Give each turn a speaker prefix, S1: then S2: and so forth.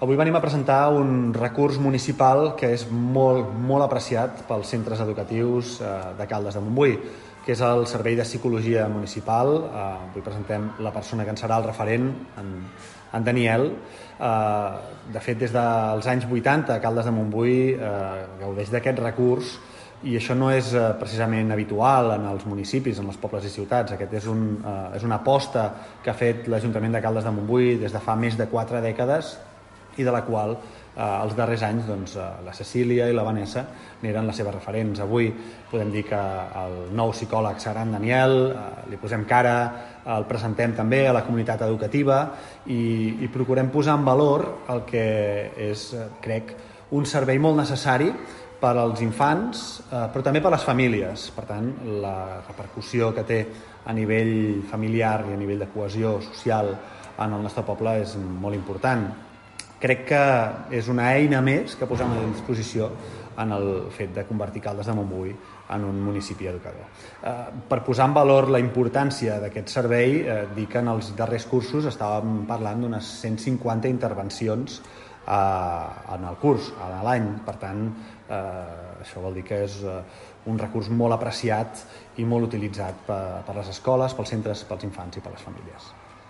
S1: Avui venim a presentar un recurs municipal que és molt, molt apreciat pels centres educatius eh, de Caldes de Montbui, que és el Servei de Psicologia Municipal. Eh, avui presentem la persona que en serà el referent, en, en Daniel. Eh, de fet, des dels anys 80, Caldes de Montbui gaudeix d'aquest recurs i això no és eh, precisament habitual en els municipis, en els pobles i ciutats. Aquest és, un, eh, és una aposta que ha fet l'Ajuntament de Caldes de Montbui des de fa més de quatre dècades i de la qual eh, els darrers anys doncs, eh, la Cecília i la Vanessa n'eren les seves referents. Avui podem dir que el nou psicòleg serà en Daniel, eh, li posem cara, el presentem també a la comunitat educativa i, i procurem posar en valor el que és, eh, crec, un servei molt necessari per als infants, eh, però també per a les famílies. Per tant, la repercussió que té a nivell familiar i a nivell de cohesió social en el nostre poble és molt important crec que és una eina més que posem a disposició en el fet de convertir Caldes de Montbui en un municipi educador. Eh, per posar en valor la importància d'aquest servei, eh, dir que en els darrers cursos estàvem parlant d'unes 150 intervencions eh, en el curs, a l'any. Per tant, eh, això vol dir que és eh, un recurs molt apreciat i molt utilitzat per, per les escoles, pels centres, pels infants i per les famílies.